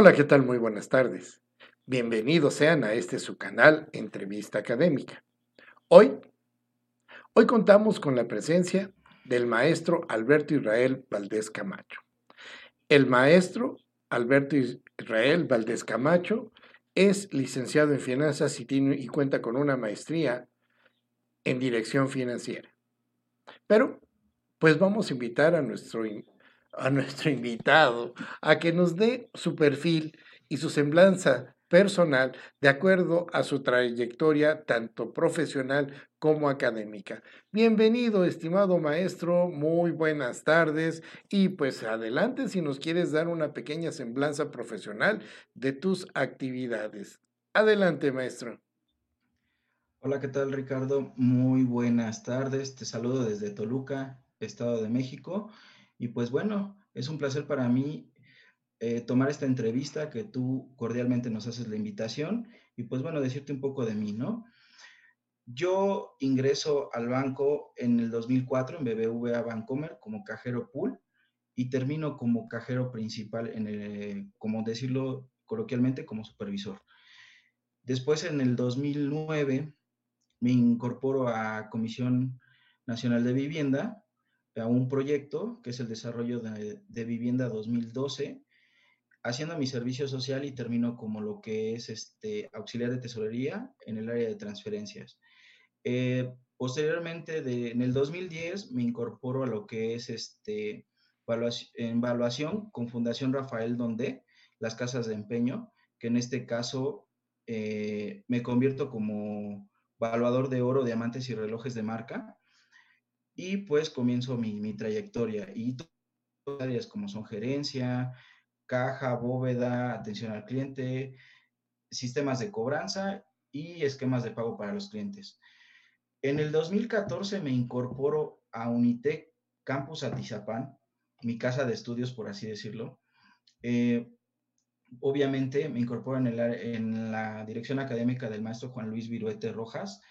Hola, ¿qué tal? Muy buenas tardes. Bienvenidos sean a este su canal Entrevista Académica. Hoy, hoy contamos con la presencia del maestro Alberto Israel Valdés Camacho. El maestro Alberto Israel Valdés Camacho es licenciado en finanzas y, y cuenta con una maestría en dirección financiera. Pero, pues vamos a invitar a nuestro a nuestro invitado a que nos dé su perfil y su semblanza personal de acuerdo a su trayectoria tanto profesional como académica. Bienvenido, estimado maestro, muy buenas tardes y pues adelante si nos quieres dar una pequeña semblanza profesional de tus actividades. Adelante, maestro. Hola, ¿qué tal, Ricardo? Muy buenas tardes. Te saludo desde Toluca, Estado de México. Y pues bueno, es un placer para mí eh, tomar esta entrevista que tú cordialmente nos haces la invitación y pues bueno, decirte un poco de mí, ¿no? Yo ingreso al banco en el 2004 en BBVA Bancomer como cajero pool y termino como cajero principal en el, como decirlo coloquialmente, como supervisor. Después en el 2009 me incorporo a Comisión Nacional de Vivienda a un proyecto que es el desarrollo de, vivienda 2012, haciendo mi servicio social y termino como lo que es este auxiliar de tesorería en el área de transferencias. Eh, posteriormente, de, en el 2010, me incorporo a lo que es este, evaluación, con Fundación Rafael Donde, las casas de empeño, que en este caso eh, me convierto como evaluador de oro, diamantes y relojes de marca y pues comienzo mi, trayectoria y áreas como son gerencia, caja, bóveda, atención al cliente, sistemas de cobranza y esquemas de pago para los clientes. En el 2014 me incorporo a Unitec Campus Atizapán, mi casa de estudios, por así decirlo. Eh, obviamente me incorporo en, el, en, la dirección académica del maestro Juan Luis Viruete Rojas,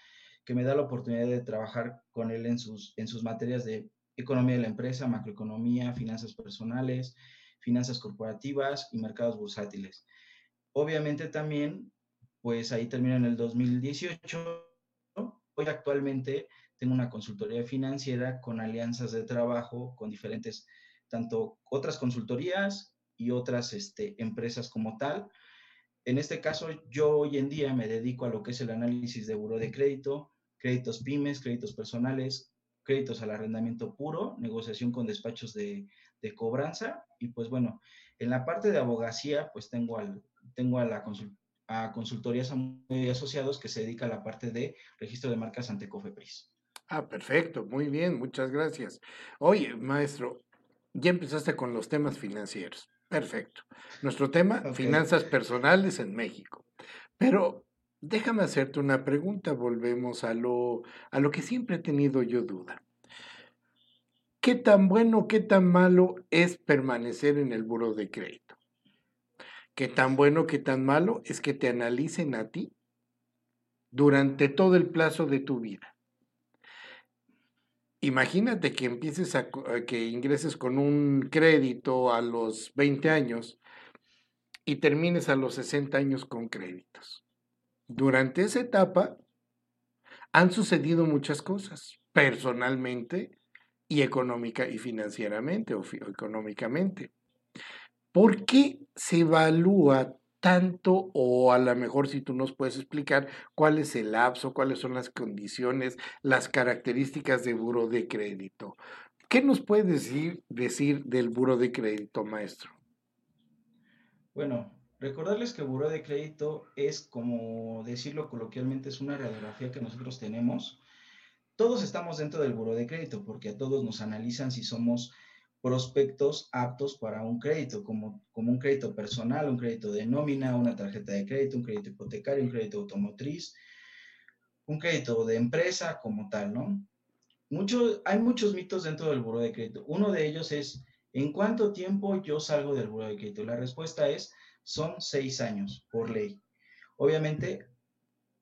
que me da la oportunidad de trabajar con él en sus, en sus materias de economía de la empresa, macroeconomía, finanzas personales, finanzas corporativas y mercados bursátiles. Obviamente también, pues ahí termina en el 2018. Hoy actualmente tengo una consultoría financiera con alianzas de trabajo con diferentes, tanto otras consultorías y otras este, empresas como tal. En este caso, yo hoy en día me dedico a lo que es el análisis de buro de crédito, créditos pymes, créditos personales, créditos al arrendamiento puro, negociación con despachos de, cobranza y pues bueno, en la parte de abogacía pues tengo, al, tengo a la a consultorías asociados que se dedica a la parte de registro de marcas ante Cofepris. Ah, perfecto, muy bien, muchas gracias. Oye, maestro, ya empezaste con los temas financieros. Perfecto. Nuestro tema, finanzas personales en México. Pero Déjame hacerte una pregunta, volvemos a lo, a lo que siempre he tenido yo duda. ¿Qué tan bueno, qué tan malo es permanecer en el buro de crédito? ¿Qué tan bueno, qué tan malo es que te analicen a ti durante todo el plazo de tu vida? Imagínate que empieces a que ingreses con un crédito a los 20 años y termines a los 60 años con créditos. Durante esa etapa han sucedido muchas cosas, personalmente y económica y financieramente o económicamente. ¿Por qué se evalúa tanto o a lo mejor si tú nos puedes explicar cuál es el lapso, cuáles son las condiciones, las características de buro de crédito? ¿Qué nos puedes decir, decir del buro de crédito, maestro? Bueno, Recordarles que buró de crédito es, como decirlo coloquialmente, es una radiografía que nosotros tenemos. Todos estamos dentro del buró de crédito porque a todos nos analizan si somos prospectos aptos para un crédito, como, como un crédito personal, un crédito de nómina, una tarjeta de crédito, un crédito hipotecario, un crédito automotriz, un crédito de empresa como tal, ¿no? Mucho, hay muchos mitos dentro del buró de crédito. Uno de ellos es, ¿en cuánto tiempo yo salgo del buró de crédito? La respuesta es, son seis años por ley. Obviamente,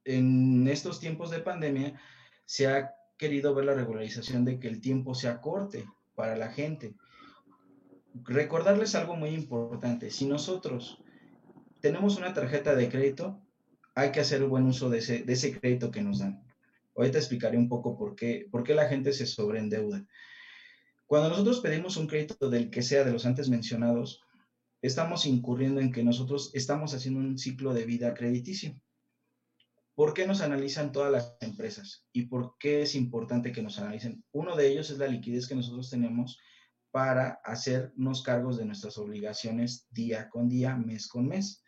en estos tiempos de pandemia se ha querido ver la regularización de que el tiempo sea corte para la gente. Recordarles algo muy importante, si nosotros tenemos una tarjeta de crédito, hay que hacer buen uso de ese, de ese crédito que nos dan. Ahorita explicaré un poco por qué, por qué la gente se sobreendeuda. Cuando nosotros pedimos un crédito del que sea de los antes mencionados, estamos incurriendo en que nosotros estamos haciendo un ciclo de vida crediticio. ¿Por qué nos analizan todas las empresas? ¿Y por qué es importante que nos analicen? Uno de ellos es la liquidez que nosotros tenemos para hacernos cargos de nuestras obligaciones día con día, mes con mes.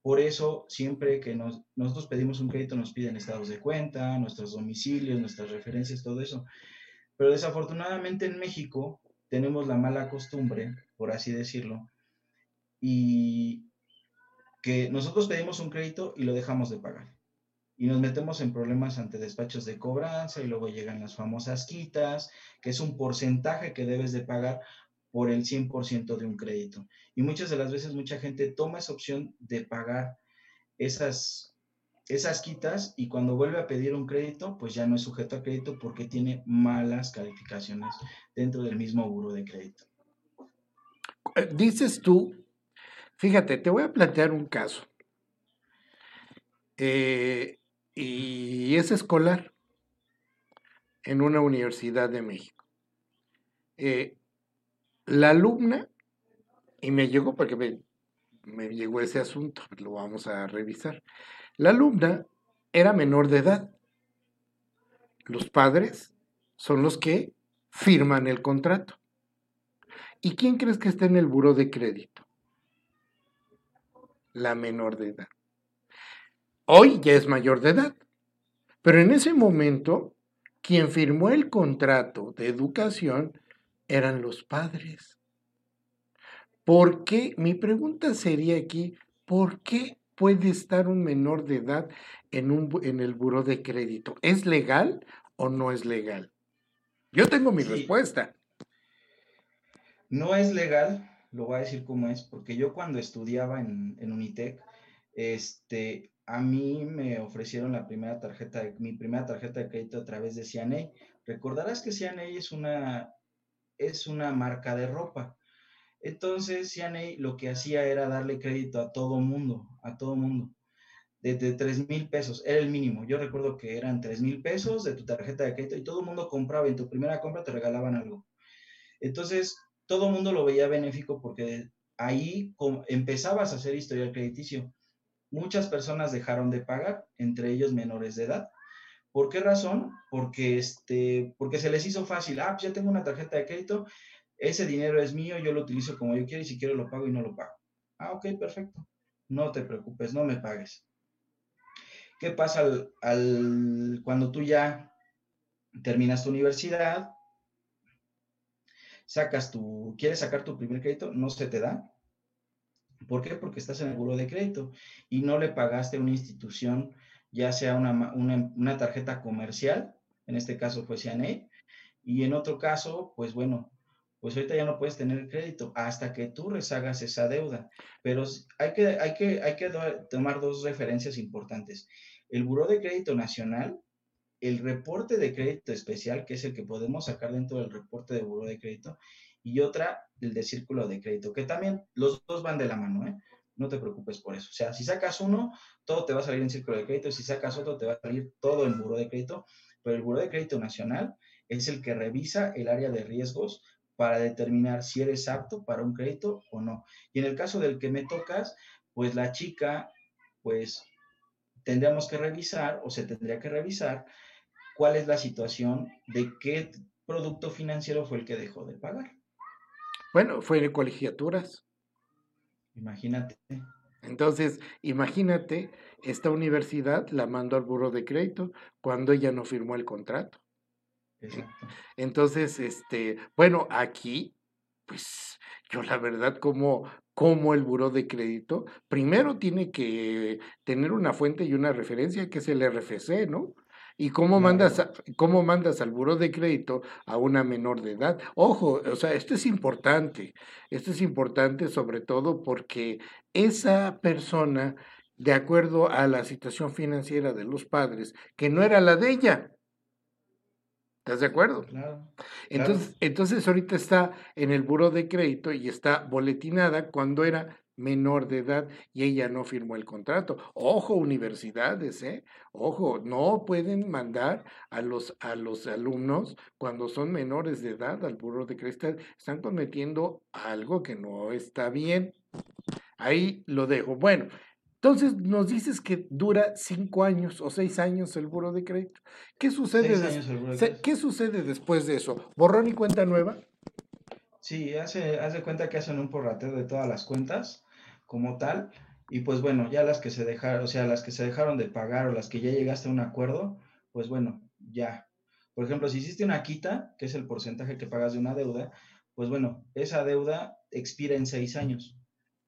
Por eso, siempre que nosotros pedimos un crédito, nos piden estados de cuenta, nuestros domicilios, nuestras referencias, todo eso. Pero desafortunadamente en México tenemos la mala costumbre, por así decirlo, y que nosotros pedimos un crédito y lo dejamos de pagar. Y nos metemos en problemas ante despachos de cobranza y luego llegan las famosas quitas, que es un porcentaje que debes de pagar por el 100% de un crédito. Y muchas de las veces mucha gente toma esa opción de pagar esas, esas quitas y cuando vuelve a pedir un crédito, pues ya no es sujeto a crédito porque tiene malas calificaciones dentro del mismo buro de crédito. Eh, dices tú, fíjate, te voy a plantear un caso. Eh, y es escolar en una universidad de México. Eh, la alumna, y me llegó porque me, me llegó ese asunto, lo vamos a revisar. La alumna era menor de edad. Los padres son los que firman el contrato. ¿Y quién crees que está en el buro de crédito? La menor de edad. Hoy ya es mayor de edad, pero en ese momento quien firmó el contrato de educación eran los padres. ¿Por qué? Mi pregunta sería aquí, ¿por qué puede estar un menor de edad en, un, en el buro de crédito? ¿Es legal o no es legal? Yo tengo mi respuesta. No es legal, lo voy a decir cómo es, porque yo cuando estudiaba en, en Unitec, este, a mí me ofrecieron la primera tarjeta, mi primera tarjeta de crédito a través de CNA. Recordarás que CNA es una es una marca de ropa. Entonces, CNA lo que hacía era darle crédito a todo mundo, a todo mundo. Desde 3 mil pesos, era el mínimo. Yo recuerdo que eran 3 mil pesos de tu tarjeta de crédito y todo el mundo compraba en tu primera compra te regalaban algo. Entonces, todo el mundo lo veía benéfico porque ahí empezabas a hacer historial crediticio. Muchas personas dejaron de pagar, entre ellos menores de edad. ¿Por qué razón? Porque, este, porque se les hizo fácil. Ah, pues ya tengo una tarjeta de crédito, ese dinero es mío, yo lo utilizo como yo quiero y si quiero lo pago y no lo pago. Ah, ok, perfecto. No te preocupes, no me pagues. ¿Qué pasa al, cuando tú ya terminas tu universidad? Sacas tu, quieres sacar tu primer crédito, no se te da. ¿Por qué? Porque estás en el buro de crédito y no le pagaste a una institución ya sea una, tarjeta comercial, en este caso fue CNA, y en otro caso, pues bueno, pues ahorita ya no puedes tener crédito hasta que tú rezagas esa deuda. Pero hay que, hay que, hay que tomar dos referencias importantes. El Buró de Crédito Nacional, el reporte de crédito especial, que es el que podemos sacar dentro del reporte de Buró de Crédito, y otra, el de Círculo de Crédito, que también los dos van de la mano, ¿eh? no te preocupes por eso. O sea, si sacas uno, todo te va a salir en círculo de crédito, si sacas otro, te va a salir todo en buro de crédito, pero el buro de crédito nacional es el que revisa el área de riesgos para determinar si eres apto para un crédito o no. Y en el caso del que me tocas, pues la chica, pues tendríamos que revisar o se tendría que revisar cuál es la situación de qué producto financiero fue el que dejó de pagar. Bueno, fue de colegiaturas. Imagínate. Entonces, imagínate, esta universidad la mandó al buro de crédito cuando ella no firmó el contrato. Exacto. Entonces, este, bueno, aquí, pues yo la verdad, como, como el buro de crédito, primero tiene que tener una fuente y una referencia que es el RFC, ¿no? ¿Y cómo mandas, cómo mandas al buro de crédito a una menor de edad? Ojo, o sea, esto es importante. Esto es importante sobre todo porque esa persona, de acuerdo a la situación financiera de los padres, que no era la de ella, ¿Estás de acuerdo? Claro, entonces, entonces ahorita está en el buro de crédito y está boletinada cuando era menor de edad y ella no firmó el contrato. Ojo, universidades, ¿eh? Ojo, no pueden mandar a los, a los alumnos cuando son menores de edad al burro de cristal. Están cometiendo algo que no está bien. Ahí lo dejo. Bueno, entonces nos dices que dura cinco años o seis años el buro de crédito. ¿Qué sucede, ¿qué sucede después de eso? ¿Borrón y cuenta nueva? Sí, hace, haz de cuenta que hacen un porrateo de todas las cuentas como tal. Y pues bueno, ya las que se dejaron, o sea, las que se dejaron de pagar o las que ya llegaste a un acuerdo, pues bueno, ya. Por ejemplo, si hiciste una quita, que es el porcentaje que pagas de una deuda, pues bueno, esa deuda expira en seis años.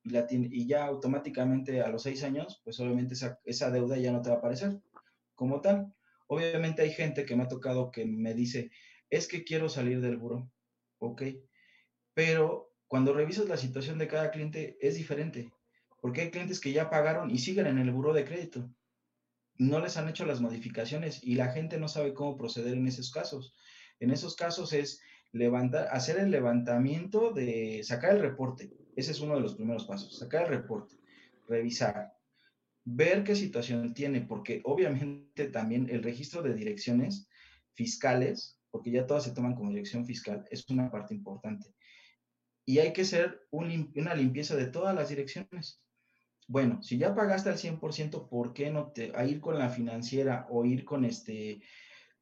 Y, ya automáticamente a los seis años, pues obviamente esa, esa deuda ya no te va a aparecer como tal. Obviamente hay gente que me ha tocado que me dice, es que quiero salir del buro. Ok, pero cuando revisas la situación de cada cliente es diferente, porque hay clientes que ya pagaron y siguen en el buro de crédito. No les han hecho las modificaciones y la gente no sabe cómo proceder en esos casos. En esos casos es levantar, hacer el levantamiento de sacar el reporte. Ese es uno de los primeros pasos, sacar el reporte, revisar, ver qué situación tiene, porque obviamente también el registro de direcciones fiscales, porque ya todas se toman como dirección fiscal, es una parte importante y hay que hacer una limpieza de todas las direcciones. Bueno, si ya pagaste al 100%, ¿por qué no te a ir con la financiera o ir con este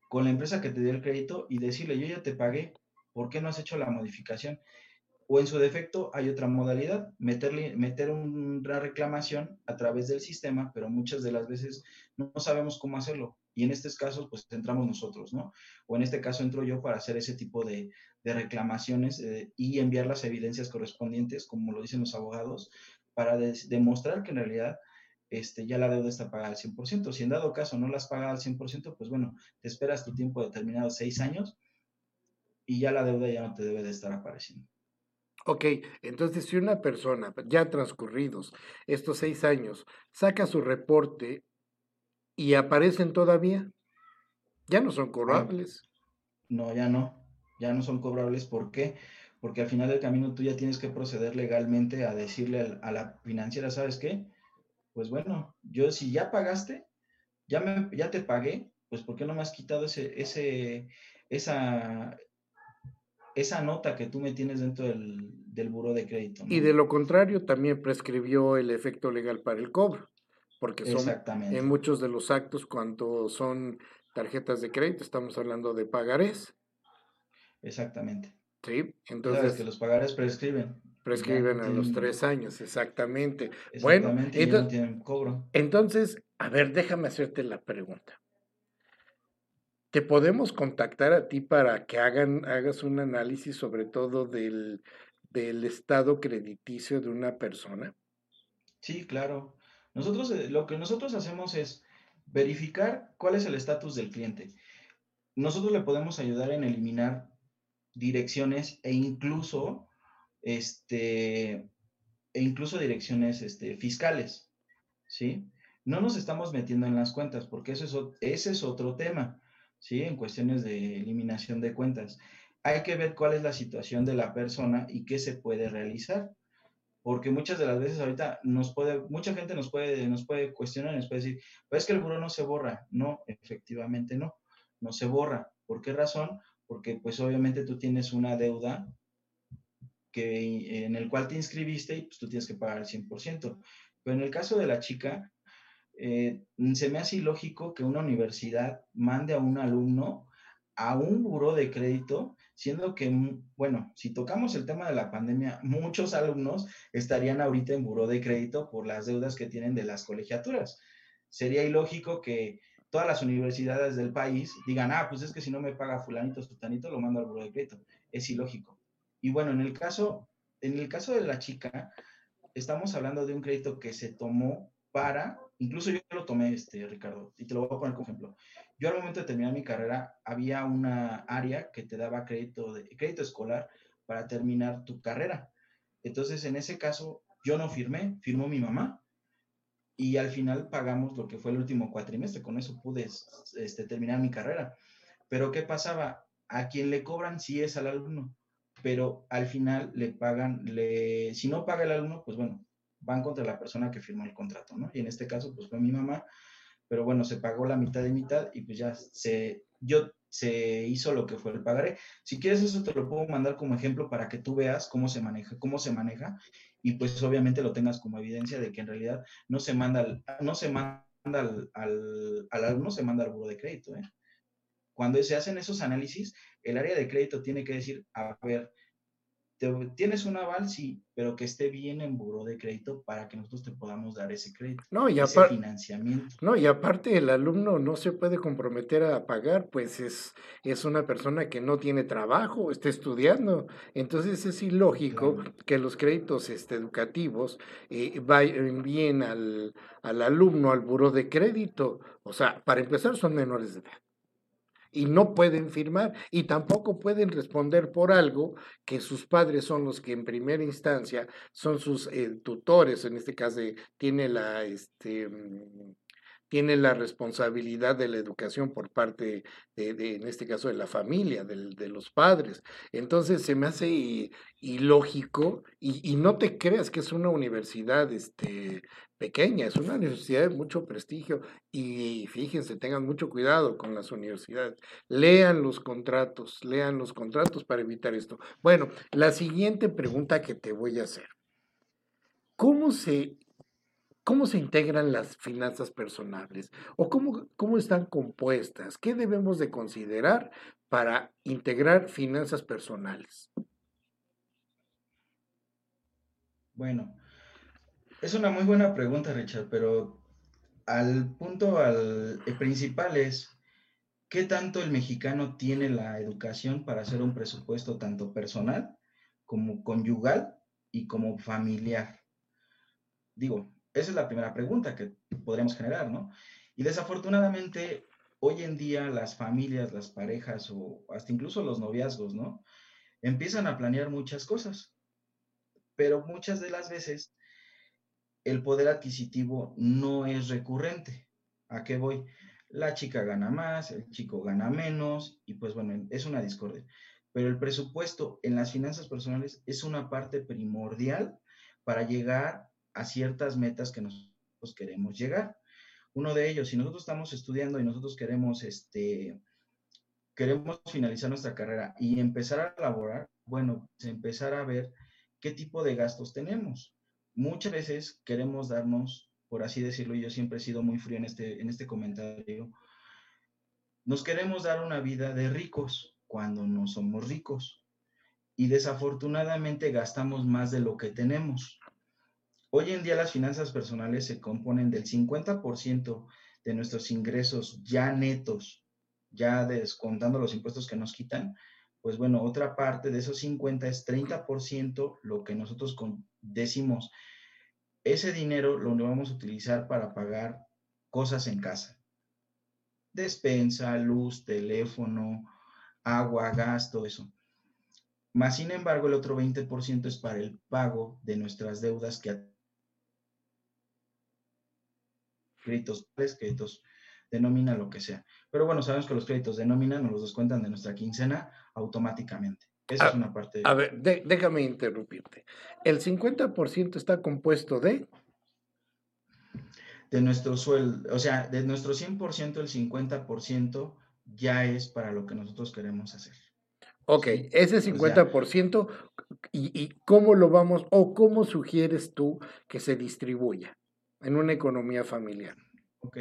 con la empresa que te dio el crédito y decirle, "Yo ya te pagué, ¿por qué no has hecho la modificación?" O en su defecto hay otra modalidad, meter una reclamación a través del sistema, pero muchas de las veces no sabemos cómo hacerlo. Y en estos casos, pues entramos nosotros, ¿no? O en este caso entro yo para hacer ese tipo de, de reclamaciones eh, y enviar las evidencias correspondientes, como lo dicen los abogados, para demostrar que en realidad este, ya la deuda está pagada al 100%. Si en dado caso no las paga al 100%, pues bueno, te esperas tu tiempo determinado, seis años, y ya la deuda ya no te debe de estar apareciendo. Ok, entonces si una persona ya transcurridos estos seis años saca su reporte y aparecen todavía, ya no son cobrables. No, ya no, ya no son cobrables. ¿Por qué? Porque al final del camino tú ya tienes que proceder legalmente a decirle a la financiera, ¿sabes qué? Pues bueno, yo si ya pagaste, ya, me, ya te pagué, pues ¿por qué no me has quitado ese, ese, esa, esa nota que tú me tienes dentro del, del buro de crédito. Y de lo contrario, también prescribió el efecto legal para el cobro, porque son en muchos de los actos cuando son tarjetas de crédito, estamos hablando de pagarés. Exactamente. Sí, entonces... que los pagarés prescriben. Prescriben a los tres años, exactamente. bueno, entonces, cobro. entonces, a ver, déjame hacerte la pregunta. ¿Te podemos contactar a ti para que hagan, hagas un análisis sobre todo del, del estado crediticio de una persona? Sí, claro. Nosotros, eh, lo que nosotros hacemos es verificar cuál es el estatus del cliente. Nosotros le podemos ayudar en eliminar direcciones e incluso, este, e incluso direcciones este, fiscales, ¿sí? No nos estamos metiendo en las cuentas porque eso es, ese es otro tema. ¿sí? En cuestiones de eliminación de cuentas. Hay que ver cuál es la situación de la persona y qué se puede realizar. Porque muchas de las veces ahorita nos puede, mucha gente nos puede, nos puede cuestionar, nos puede decir, pues es que el buro no se borra. No, efectivamente no, no se borra. ¿Por qué razón? Porque pues obviamente tú tienes una deuda que, en el cual te inscribiste y pues tú tienes que pagar el 100%. Pero en el caso de la chica, eh, se me hace ilógico que una universidad mande a un alumno a un buró de crédito, siendo que, bueno, si tocamos el tema de la pandemia, muchos alumnos estarían ahorita en buró de crédito por las deudas que tienen de las colegiaturas. Sería ilógico que todas las universidades del país digan, ah, pues es que si no me paga fulanito, sutanito, lo mando al buró de crédito. Es ilógico. Y bueno, en el caso, en el caso de la chica, estamos hablando de un crédito que se tomó para Incluso yo lo tomé, este, Ricardo, y te lo voy a poner como ejemplo. Yo al momento de terminar mi carrera, había una área que te daba crédito, de, crédito escolar para terminar tu carrera. Entonces, en ese caso, yo no firmé, firmó mi mamá, y al final pagamos lo que fue el último cuatrimestre. Con eso pude este, terminar mi carrera. Pero ¿qué pasaba? A quien le cobran sí es al alumno, pero al final le pagan, le, si no paga el alumno, pues bueno, van contra la persona que firmó el contrato, ¿no? Y en este caso, pues fue mi mamá, pero bueno, se pagó la mitad y mitad y pues ya se, yo, se hizo lo que fue el pagaré. Si quieres eso te lo puedo mandar como ejemplo para que tú veas cómo se maneja, cómo se maneja y pues obviamente lo tengas como evidencia de que en realidad no se manda, no se manda al, al, al alumno, se manda al buro de crédito, ¿eh? Cuando se hacen esos análisis, el área de crédito tiene que decir, a ver, tienes un aval, sí, pero que esté bien en buro de crédito para que nosotros te podamos dar ese crédito, no, y ese financiamiento. No, y aparte el alumno no se puede comprometer a pagar, pues es, es una persona que no tiene trabajo, está estudiando. Entonces es ilógico que los créditos este, educativos eh, vayan bien al, al alumno, al buro de crédito. O sea, para empezar son menores de edad y no pueden firmar y tampoco pueden responder por algo que sus padres son los que en primera instancia son sus eh, tutores, en este caso tiene la, este, mm, tiene la responsabilidad de la educación por parte de, en este caso, de la familia, de, los padres. Entonces se me hace ilógico y, y, no te creas que es una universidad este, pequeña, es una universidad de mucho prestigio y fíjense, tengan mucho cuidado con las universidades. Lean los contratos, lean los contratos para evitar esto. Bueno, la siguiente pregunta que te voy a hacer. ¿Cómo se ¿Cómo se integran las finanzas personales? ¿O cómo, cómo están compuestas? ¿Qué debemos de considerar para integrar finanzas personales? Bueno, es una muy buena pregunta, Richard, pero al punto, al principal es, ¿qué tanto el mexicano tiene la educación para hacer un presupuesto tanto personal como conyugal y como familiar? Digo, esa es la primera pregunta que podríamos generar, ¿no? Y desafortunadamente, hoy en día las familias, las parejas o hasta incluso los noviazgos, ¿no? Empiezan a planear muchas cosas, pero muchas de las veces el poder adquisitivo no es recurrente. ¿A qué voy? La chica gana más, el chico gana menos y pues bueno, es una discordia. Pero el presupuesto en las finanzas personales es una parte primordial para llegar a ciertas metas que nosotros queremos llegar. Uno de ellos, si nosotros estamos estudiando y nosotros queremos, este, queremos finalizar nuestra carrera y empezar a laborar, bueno, pues empezar a ver qué tipo de gastos tenemos. Muchas veces queremos darnos, por así decirlo, y yo siempre he sido muy frío en este, en este comentario, nos queremos dar una vida de ricos cuando no somos ricos. Y desafortunadamente gastamos más de lo que tenemos. Hoy en día las finanzas personales se componen del 50% de nuestros ingresos ya netos, ya descontando los impuestos que nos quitan, pues bueno, otra parte de esos 50 es 30% lo que nosotros decimos, ese dinero lo vamos a utilizar para pagar cosas en casa. Despensa, luz, teléfono, agua, gas, todo eso. Más sin embargo, el otro 20% es para el pago de nuestras deudas que créditos, créditos de nómina, lo que sea. Pero bueno, sabemos que los créditos de nómina nos los descuentan de nuestra quincena automáticamente. Esa es ah, una parte. A ver, déjame interrumpirte. ¿El 50% está compuesto de? De nuestro sueldo, o sea, de nuestro 100%, el 50% ya es para lo que nosotros queremos hacer. Ok, ese 50%, ¿y, ¿y cómo lo vamos o cómo sugieres tú que se distribuya? en una economía familiar? Ok.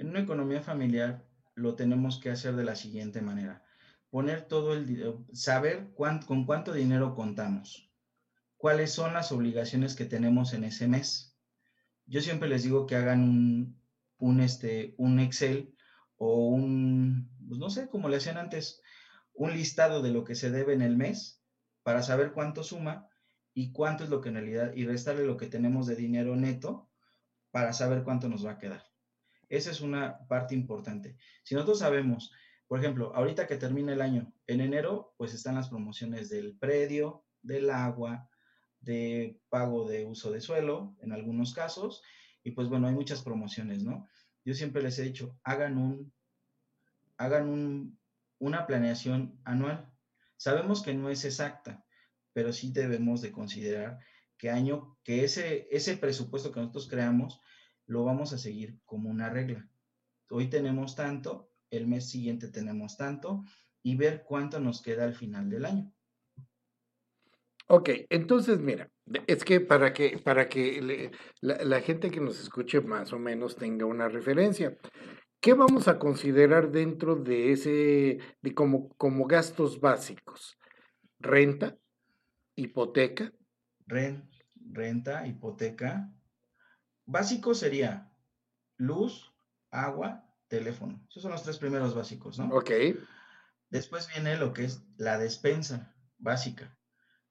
En una economía familiar lo tenemos que hacer de la siguiente manera. Poner todo el saber con cuánto dinero contamos, cuáles son las obligaciones que tenemos en ese mes. Yo siempre les digo que hagan un, un, este, un Excel o un, pues no sé, como le hacían antes, un listado de lo que se debe en el mes para saber cuánto suma y cuánto es lo que en realidad, y restarle lo que tenemos de dinero neto para saber cuánto nos va a quedar. Esa es una parte importante. Si nosotros sabemos, por ejemplo, ahorita que termina el año, en enero, pues están las promociones del predio, del agua, de pago de uso de suelo, en algunos casos, y pues bueno, hay muchas promociones, ¿no? Yo siempre les he dicho, hagan un, hagan un, una planeación anual. Sabemos que no es exacta, pero sí debemos de considerar que año, que ese, ese presupuesto que nosotros creamos, lo vamos a seguir como una regla. Hoy tenemos tanto, el mes siguiente tenemos tanto, y ver cuánto nos queda al final del año. Ok, entonces mira, es que para que, para que la, gente que nos escuche más o menos tenga una referencia, ¿qué vamos a considerar dentro de ese, de como, como gastos básicos? Renta, hipoteca. renta, hipoteca. Básico sería luz, agua, teléfono. Esos son los tres primeros básicos, ¿no? Ok. Después viene lo que es la despensa básica,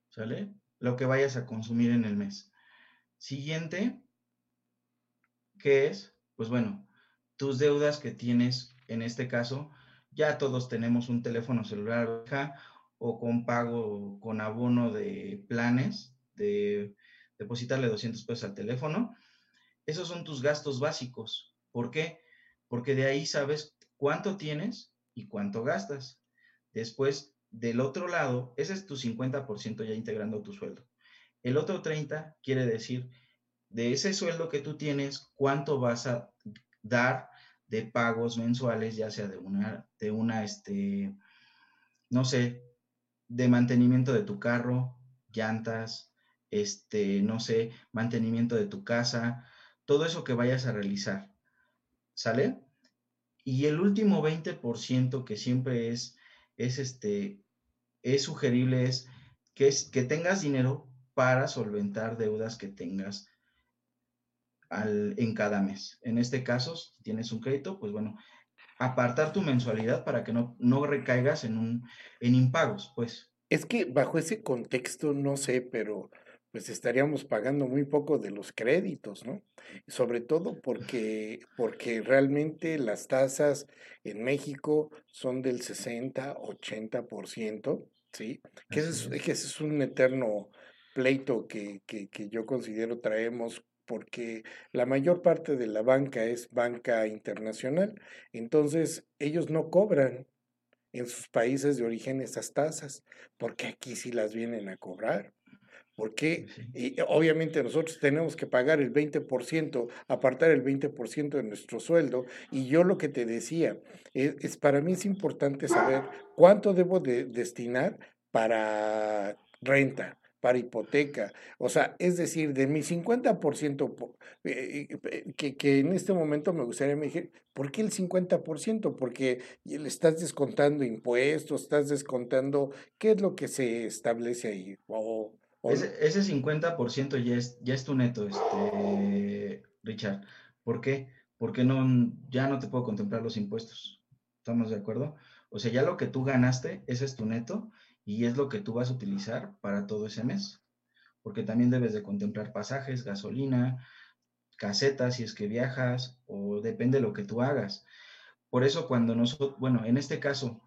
¿sale? Lo que vayas a consumir en el mes. Siguiente, ¿qué es? Pues bueno, tus deudas que tienes, en este caso, ya todos tenemos un teléfono celular o con pago, con abono de planes, de depositarle 200 pesos al teléfono. Esos son tus gastos básicos. ¿Por qué? Porque de ahí sabes cuánto tienes y cuánto gastas. Después, del otro lado, ese es tu 50% ya integrando tu sueldo. El otro 30 quiere decir, de ese sueldo que tú tienes, cuánto vas a dar de pagos mensuales, ya sea de una, de una, este, no sé, de mantenimiento de tu carro, llantas, este, no sé, mantenimiento de tu casa, todo eso que vayas a realizar. ¿Sale? Y el último 20% que siempre es es este, es sugerible es que, es que tengas dinero para solventar deudas que tengas al, en cada mes. En este caso, si tienes un crédito, pues bueno, apartar tu mensualidad para que no, no recaigas en, un, en impagos, pues. Es que bajo ese contexto, no sé, pero pues estaríamos pagando muy poco de los créditos, ¿no? Sobre todo porque, porque realmente las tasas en México son del 60, 80%, ¿sí? Que ese, es, que ese es un eterno pleito que, que, que yo considero traemos porque la mayor parte de la banca es banca internacional, entonces ellos no cobran en sus países de origen esas tasas, porque aquí sí las vienen a cobrar porque y obviamente nosotros tenemos que pagar el 20%, apartar el 20% de nuestro sueldo. Y yo lo que te decía, es, es, para mí es importante saber cuánto debo de destinar para renta, para hipoteca. O sea, es decir, de mi 50%, eh, eh, que, que, en este momento me gustaría me dije, ¿por qué el 50%? Porque le estás descontando impuestos, estás descontando, ¿qué es lo que se establece ahí? O, ese, ese 50% ya es, ya es tu neto, este, Richard. ¿Por qué? Porque no, ya no te puedo contemplar los impuestos. ¿Estamos de acuerdo? O sea, ya lo que tú ganaste, ese es tu neto y es lo que tú vas a utilizar para todo ese mes. Porque también debes de contemplar pasajes, gasolina, casetas si es que viajas o depende de lo que tú hagas. Por eso cuando nosotros, bueno, en este caso,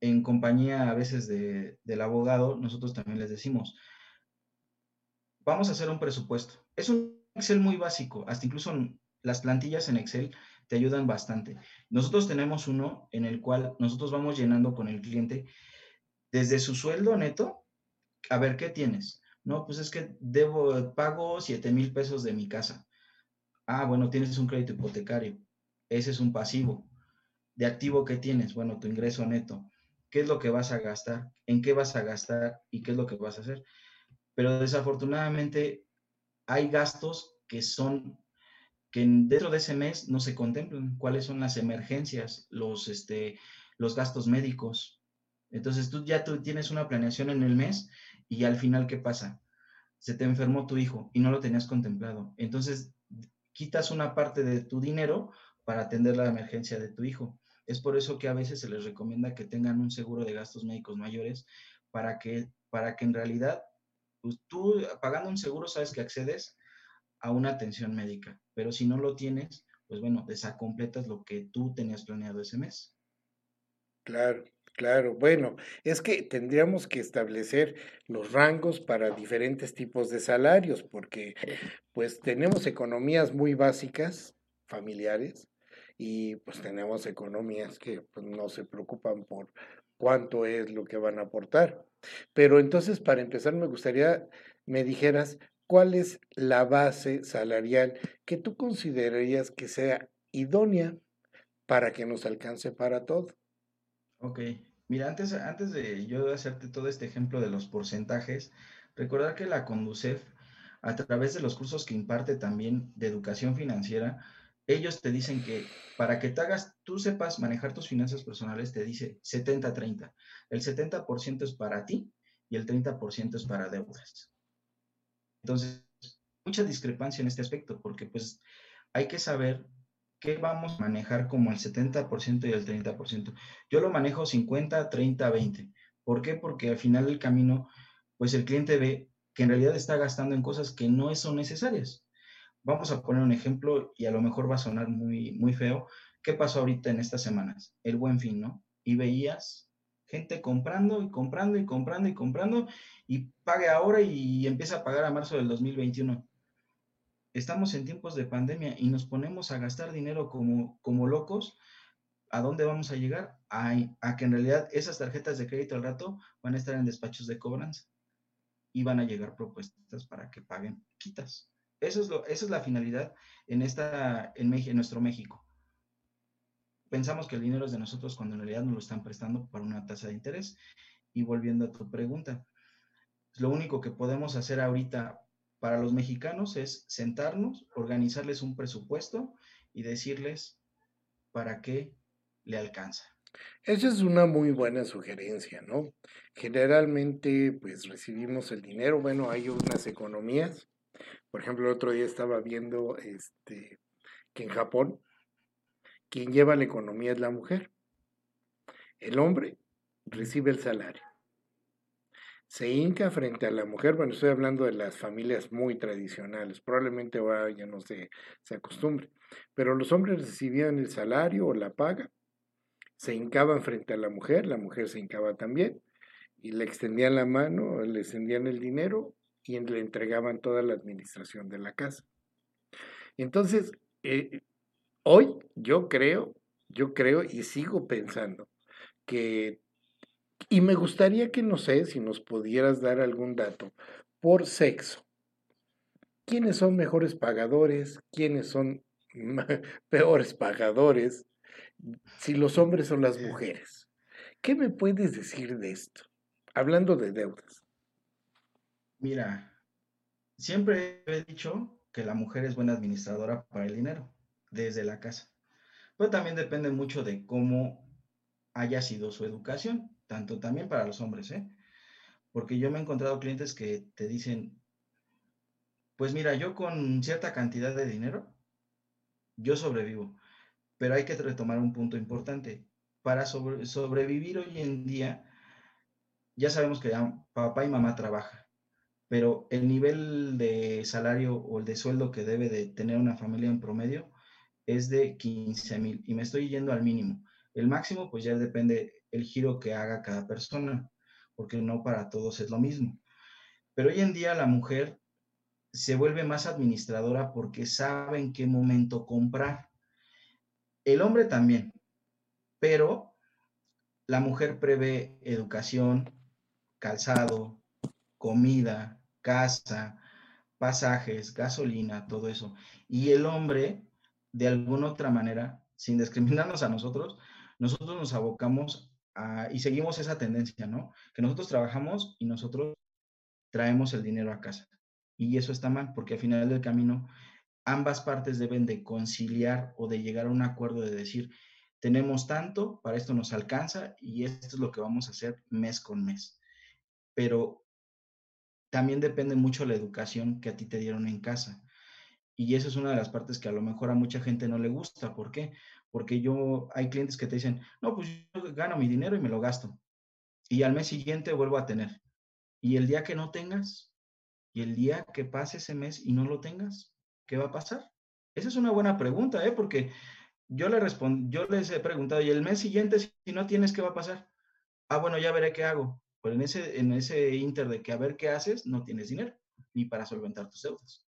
en compañía a veces de, del abogado, nosotros también les decimos, vamos a hacer un presupuesto. Es un Excel muy básico, hasta incluso las plantillas en Excel te ayudan bastante. Nosotros tenemos uno en el cual nosotros vamos llenando con el cliente desde su sueldo neto, a ver qué tienes. No, pues es que debo, pago 7 mil pesos de mi casa. Ah, bueno, tienes un crédito hipotecario. Ese es un pasivo. De activo que tienes, bueno, tu ingreso neto. ¿Qué es lo que vas a gastar? ¿En qué vas a gastar? ¿Y qué es lo que vas a hacer? Pero desafortunadamente hay gastos que son que dentro de ese mes no se contemplan cuáles son las emergencias, los, este, los gastos médicos. Entonces tú ya tú tienes una planeación en el mes y al final, ¿qué pasa? Se te enfermó tu hijo y no lo tenías contemplado. Entonces quitas una parte de tu dinero para atender la emergencia de tu hijo. Es por eso que a veces se les recomienda que tengan un seguro de gastos médicos mayores para que, para que en realidad pues tú pagando un seguro sabes que accedes a una atención médica, pero si no lo tienes, pues bueno, desacompletas lo que tú tenías planeado ese mes. Claro, claro. Bueno, es que tendríamos que establecer los rangos para diferentes tipos de salarios, porque pues tenemos economías muy básicas, familiares, y pues tenemos economías que pues, no se preocupan por cuánto es lo que van a aportar. Pero entonces, para empezar, me gustaría me dijeras ¿cuál es la base salarial que tú considerarías que sea idónea para que nos alcance para todo? Ok, mira, antes, antes de yo hacerte todo este ejemplo de los porcentajes, recordar que la Conducef, a través de los cursos que imparte también de educación financiera, ellos te dicen que para que te hagas, tú sepas manejar tus finanzas personales, te dice 70-30. El 70% es para ti y el 30% es para deudas. Entonces, mucha discrepancia en este aspecto, porque pues hay que saber qué vamos a manejar como el 70% y el 30%. Yo lo manejo 50, 30, 20. ¿Por qué? Porque al final del camino, pues el cliente ve que en realidad está gastando en cosas que no son necesarias. Vamos a poner un ejemplo y a lo mejor va a sonar muy, muy feo. ¿Qué pasó ahorita en estas semanas? El buen fin, ¿no? Y veías gente comprando y comprando y comprando y comprando y pague ahora y empieza a pagar a marzo del 2021. Estamos en tiempos de pandemia y nos ponemos a gastar dinero como, como locos. ¿A dónde vamos a llegar? A, a que en realidad esas tarjetas de crédito al rato van a estar en despachos de cobranza y van a llegar propuestas para que paguen quitas. Es esa es la finalidad en, en, nuestro México. Pensamos que el dinero es de nosotros cuando en realidad nos lo están prestando por una tasa de interés. Y volviendo a tu pregunta, lo único que podemos hacer ahorita para los mexicanos es sentarnos, organizarles un presupuesto y decirles para qué le alcanza. Esa es una muy buena sugerencia, ¿no? Generalmente, pues recibimos el dinero, bueno, hay unas economías por ejemplo, el otro día estaba viendo este, que en Japón quien lleva la economía es la mujer. El hombre recibe el salario. Se hinca frente a la mujer, bueno, estoy hablando de las familias muy tradicionales, probablemente ahora ya no se, se acostumbre, pero los hombres recibían el salario o la paga, se hincaban frente a la mujer, la mujer se hincaba también, y le extendían la mano, le extendían el dinero y le entregaban toda la administración de la casa. Entonces, eh, hoy yo creo, yo creo y sigo pensando que, y me gustaría que no sé si nos pudieras dar algún dato por sexo. ¿Quiénes son mejores pagadores? ¿Quiénes son peores pagadores? Si los hombres o las mujeres. ¿Qué me puedes decir de esto? Hablando de deudas. Mira, siempre he dicho que la mujer es buena administradora para el dinero, desde la casa. Pero también depende mucho de cómo haya sido su educación, tanto también para los hombres, ¿eh? Porque yo me he encontrado clientes que te dicen, pues mira, yo con cierta cantidad de dinero, yo sobrevivo. Pero hay que retomar un punto importante. Para sobrevivir hoy en día, ya sabemos que papá y mamá trabajan pero el nivel de salario o el de sueldo que debe de tener una familia en promedio es de 15 mil y me estoy yendo al mínimo. El máximo pues ya depende el giro que haga cada persona, porque no para todos es lo mismo. Pero hoy en día la mujer se vuelve más administradora porque sabe en qué momento comprar. El hombre también, pero la mujer prevé educación, calzado, comida, casa, pasajes, gasolina, todo eso. Y el hombre, de alguna otra manera, sin discriminarnos a nosotros, nosotros nos abocamos a, y seguimos esa tendencia, ¿no? Que nosotros trabajamos y nosotros traemos el dinero a casa. Y eso está mal, porque al final del camino ambas partes deben de conciliar o de llegar a un acuerdo de decir, tenemos tanto, para esto nos alcanza y esto es lo que vamos a hacer mes con mes. Pero también depende mucho la educación que a ti te dieron en casa. Y eso es una de las partes que a lo mejor a mucha gente no le gusta. ¿Por qué? Porque yo, hay clientes que te dicen, no, pues yo gano mi dinero y me lo gasto. Y al mes siguiente vuelvo a tener. Y el día que no tengas, y el día que pase ese mes y no lo tengas, ¿qué va a pasar? Esa es una buena pregunta, ¿eh? Porque yo, le yo les he preguntado, ¿y el mes siguiente si no tienes, qué va a pasar? Ah, bueno, ya veré qué hago. Pero en ese, en ese inter de que a ver qué haces, no tienes dinero, ni para solventar tus deudas.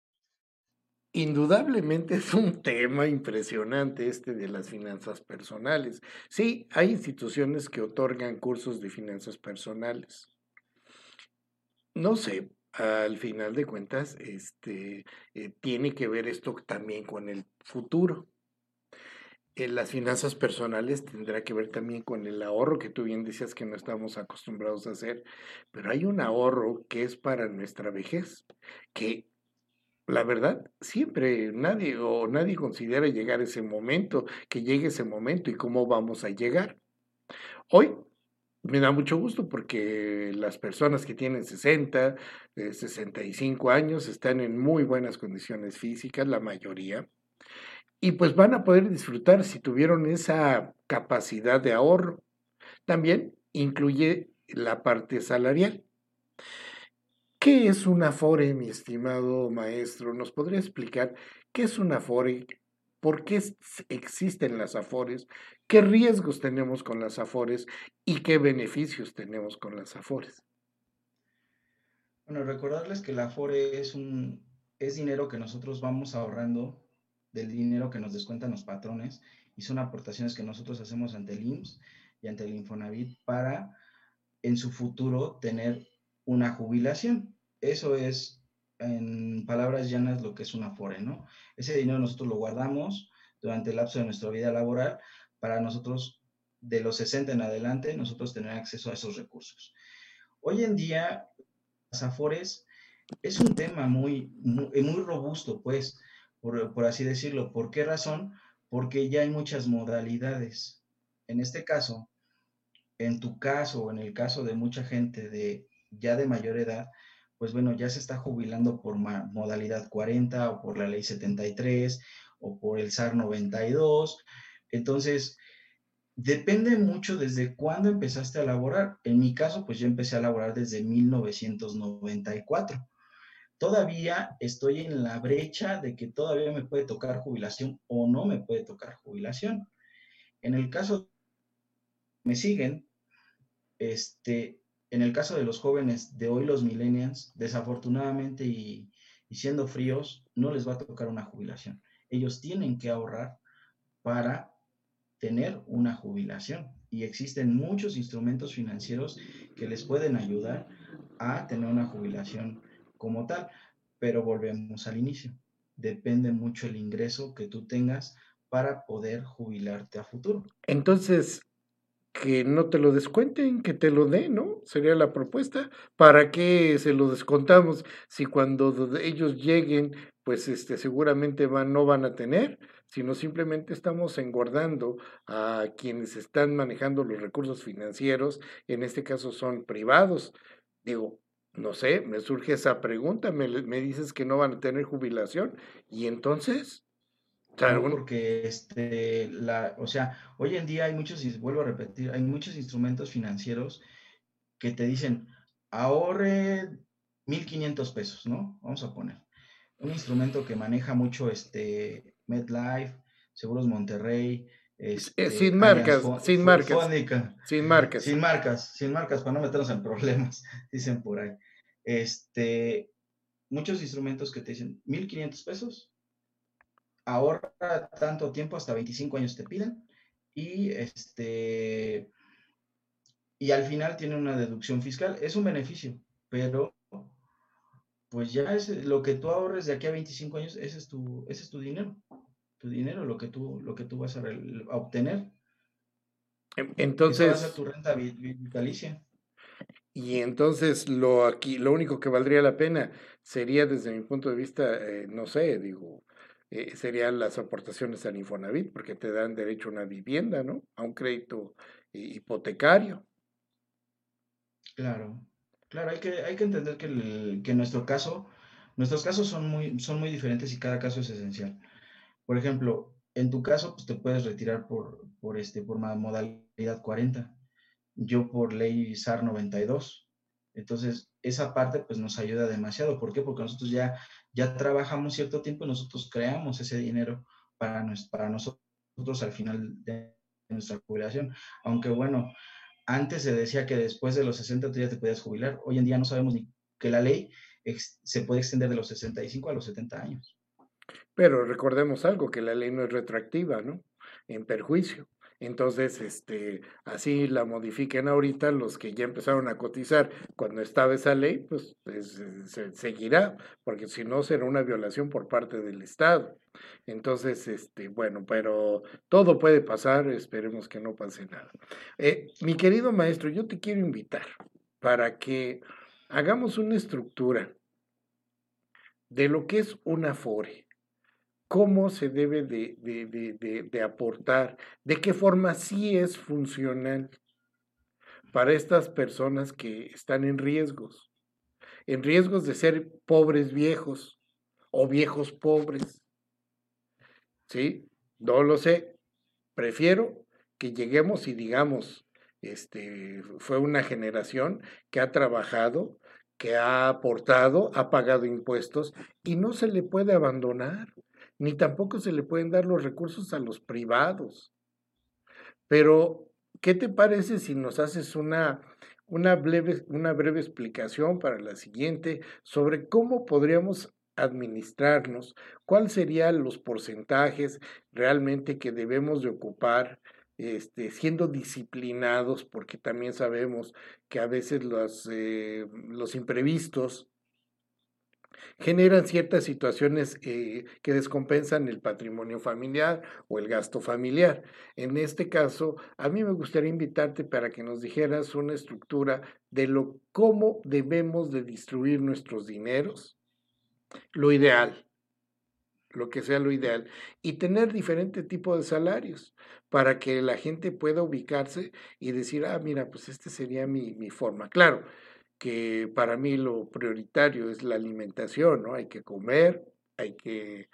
Indudablemente es un tema impresionante este de las finanzas personales. Sí, hay instituciones que otorgan cursos de finanzas personales. No sé, al final de cuentas, este, eh, tiene que ver esto también con el futuro. Las finanzas personales tendrá que ver también con el ahorro que tú bien decías que no estamos acostumbrados a hacer, pero hay un ahorro que es para nuestra vejez, que la verdad, siempre nadie o nadie considera llegar ese momento, que llegue ese momento y cómo vamos a llegar. Hoy me da mucho gusto porque las personas que tienen 60, 65 eh, años están en muy buenas condiciones físicas, la mayoría, y pues van a poder disfrutar si tuvieron esa capacidad de ahorro. También incluye la parte salarial. ¿Qué es un Afore, mi estimado maestro? ¿Nos podría explicar qué es un Afore? ¿Por qué existen las Afores? ¿Qué riesgos tenemos con las Afores? ¿Y qué beneficios tenemos con las Afores? Bueno, recordarles que la Afore es un es dinero que nosotros vamos ahorrando del dinero que nos descuentan los patrones y son aportaciones que nosotros hacemos ante el IMSS y ante el Infonavit para en su futuro tener una jubilación. Eso es, en palabras llanas, lo que es un afore, ¿no? Ese dinero nosotros lo guardamos durante el lapso de nuestra vida laboral para nosotros, de los 60 en adelante, nosotros tener acceso a esos recursos. Hoy en día, las afores es un tema muy, muy, muy robusto, pues, por, así decirlo. ¿Por qué razón? Porque ya hay muchas modalidades. En este caso, en tu caso o en el caso de mucha gente de ya de mayor edad, pues bueno, ya se está jubilando por modalidad 40 o por la ley 73 o por el SAR 92. Entonces, depende mucho desde cuándo empezaste a laborar. En mi caso, pues yo empecé a laborar desde 1994. Todavía estoy en la brecha de que todavía me puede tocar jubilación o no me puede tocar jubilación. En el caso me siguen, este, en el caso de los jóvenes de hoy, los millennials, desafortunadamente y, siendo fríos, no les va a tocar una jubilación. Ellos tienen que ahorrar para tener una jubilación. Y existen muchos instrumentos financieros que les pueden ayudar a tener una jubilación como tal. Pero volvemos al inicio. Depende mucho el ingreso que tú tengas para poder jubilarte a futuro. Entonces, que no te lo descuenten, que te lo den, ¿no? Sería la propuesta. ¿Para qué se lo descontamos si cuando ellos lleguen, pues este, seguramente van, no van a tener, sino simplemente estamos engordando a quienes están manejando los recursos financieros, en este caso son privados. Digo, no sé, me surge esa pregunta, me, me dices que no van a tener jubilación, y entonces, Claro, porque este, la, o sea, hoy en día hay muchos, y vuelvo a repetir, hay muchos instrumentos financieros que te dicen, ahorre 1.500 pesos, ¿no? Vamos a poner. Un instrumento que maneja mucho este MedLife, Seguros Monterrey. Este, sin marcas, sin marcas. sin marcas. Sin marcas, sin marcas, para no meternos en problemas, dicen por ahí. Este, muchos instrumentos que te dicen 1.500 pesos, ahorra tanto tiempo, hasta 25 años te piden, y este y al final tiene una deducción fiscal. Es un beneficio, pero pues ya es lo que tú ahorres de aquí a 25 años, ese es tu, ese es tu dinero, tu dinero, lo que tú, lo que tú vas a, obtener. Entonces. a tu renta vitalicia. Y entonces lo aquí, lo único que valdría la pena sería, desde mi punto de vista, eh, no sé, digo, eh, serían las aportaciones al Infonavit, porque te dan derecho a una vivienda, ¿no? A un crédito hipotecario. Claro, claro, hay que, hay que entender que, que nuestro caso, nuestros casos son muy, son muy diferentes y cada caso es esencial. Por ejemplo, en tu caso, pues te puedes retirar por, por, este, por modalidad 40, yo por ley SAR 92. Entonces, esa parte pues nos ayuda demasiado. ¿Por qué? Porque nosotros ya, ya trabajamos cierto tiempo y nosotros creamos ese dinero para, para nosotros al final de nuestra jubilación. Aunque bueno, antes se decía que después de los 60 tú ya te podías jubilar. Hoy en día no sabemos ni que la ley se puede extender de los 65 a los 70 años. Pero recordemos algo, que la ley no es retroactiva, ¿no? En perjuicio. Entonces, este, así la modifiquen ahorita los que ya empezaron a cotizar cuando estaba esa ley, pues, se seguirá, porque si no será una violación por parte del Estado. Entonces, este, bueno, pero todo puede pasar, esperemos que no pase nada. Eh, mi querido maestro, yo te quiero invitar para que hagamos una estructura de lo que es una FORE cómo se debe de, aportar, de qué forma sí es funcional para estas personas que están en riesgos, en riesgos de ser pobres viejos o viejos pobres. ¿Sí? No lo sé. Prefiero que lleguemos y digamos, este, fue una generación que ha trabajado, que ha aportado, ha pagado impuestos y no se le puede abandonar ni tampoco se le pueden dar los recursos a los privados. Pero, ¿qué te parece si nos haces una, una, breve, una breve explicación para la siguiente sobre cómo podríamos administrarnos, cuáles serían los porcentajes realmente que debemos de ocupar este, siendo disciplinados, porque también sabemos que a veces los, eh, los imprevistos generan ciertas situaciones eh, que descompensan el patrimonio familiar o el gasto familiar. En este caso, a mí me gustaría invitarte para que nos dijeras una estructura de lo cómo debemos de distribuir nuestros dineros, lo ideal, lo que sea lo ideal, y tener diferente tipo de salarios para que la gente pueda ubicarse y decir, ah, mira, pues este sería mi, mi forma. Claro, que para mí lo prioritario es la alimentación, ¿no? Hay que comer, hay que,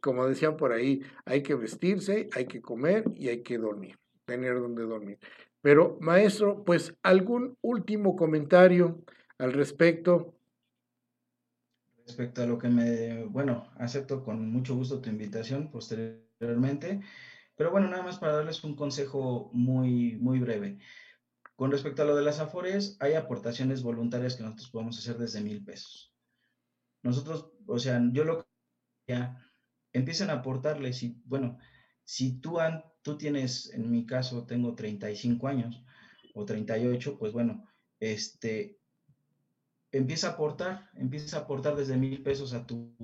como decían por ahí, hay que vestirse, hay que comer y hay que dormir, tener donde dormir. Pero, maestro, pues algún último comentario al respecto. Respecto a lo que me, bueno, acepto con mucho gusto tu invitación posteriormente, pero bueno, nada más para darles un consejo muy, muy breve. Con respecto a lo de las afores, hay aportaciones voluntarias que nosotros podemos hacer desde mil pesos. Nosotros, o sea, yo lo que empiezan a aportarles y bueno, si tú, tú tienes, en mi caso, tengo 35 años o 38, pues bueno, este, empieza a aportar, empieza a aportar desde mil pesos a tu,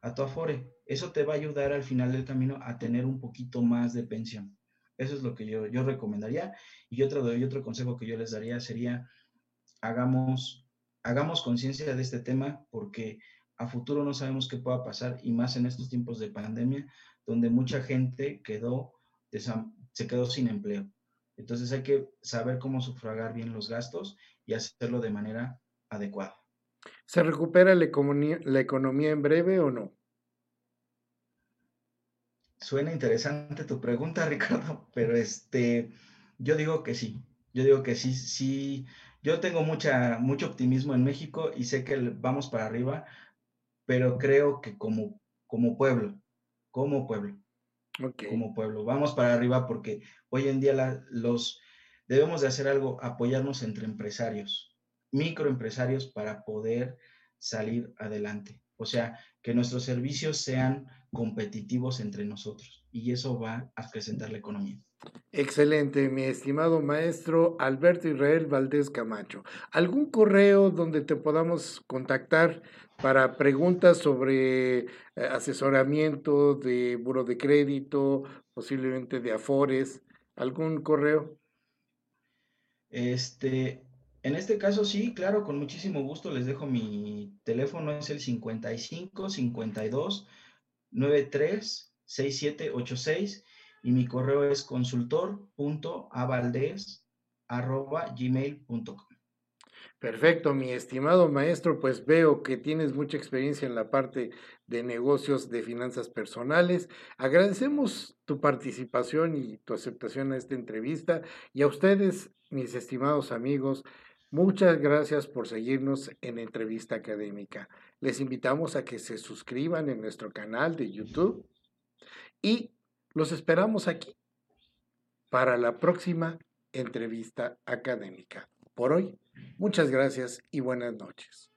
a tu afore. Eso te va a ayudar al final del camino a tener un poquito más de pensión. Eso es lo que yo, yo recomendaría. Y otro, otro consejo que yo les daría sería, hagamos, hagamos conciencia de este tema porque a futuro no sabemos qué pueda pasar y más en estos tiempos de pandemia donde mucha gente quedó, se quedó sin empleo. Entonces hay que saber cómo sufragar bien los gastos y hacerlo de manera adecuada. ¿Se recupera la la economía en breve o no? Suena interesante tu pregunta, Ricardo, pero este, yo digo que sí. Yo digo que sí, sí. Yo tengo mucha, mucho optimismo en México y sé que vamos para arriba, pero creo que como, como pueblo, como pueblo, como pueblo, vamos para arriba porque hoy en día los debemos de hacer algo, apoyarnos entre empresarios, microempresarios para poder salir adelante. O sea, que nuestros servicios sean competitivos entre nosotros y eso va a acrecentar la economía. Excelente, mi estimado maestro Alberto Israel Valdés Camacho. ¿Algún correo donde te podamos contactar para preguntas sobre eh, asesoramiento de buro de crédito, posiblemente de afores? ¿Algún correo? Este, en este caso sí, claro, con muchísimo gusto les dejo mi teléfono, es el 55 52 93 6786 y mi correo es consultor.avaldes.gmail.com. Perfecto, mi estimado maestro, pues veo que tienes mucha experiencia en la parte de negocios de finanzas personales. Agradecemos tu participación y tu aceptación a esta entrevista y a ustedes, mis estimados amigos, Muchas gracias por seguirnos en Entrevista Académica. Les invitamos a que se suscriban en nuestro canal de YouTube y los esperamos aquí para la próxima entrevista académica. Por hoy, muchas gracias y buenas noches.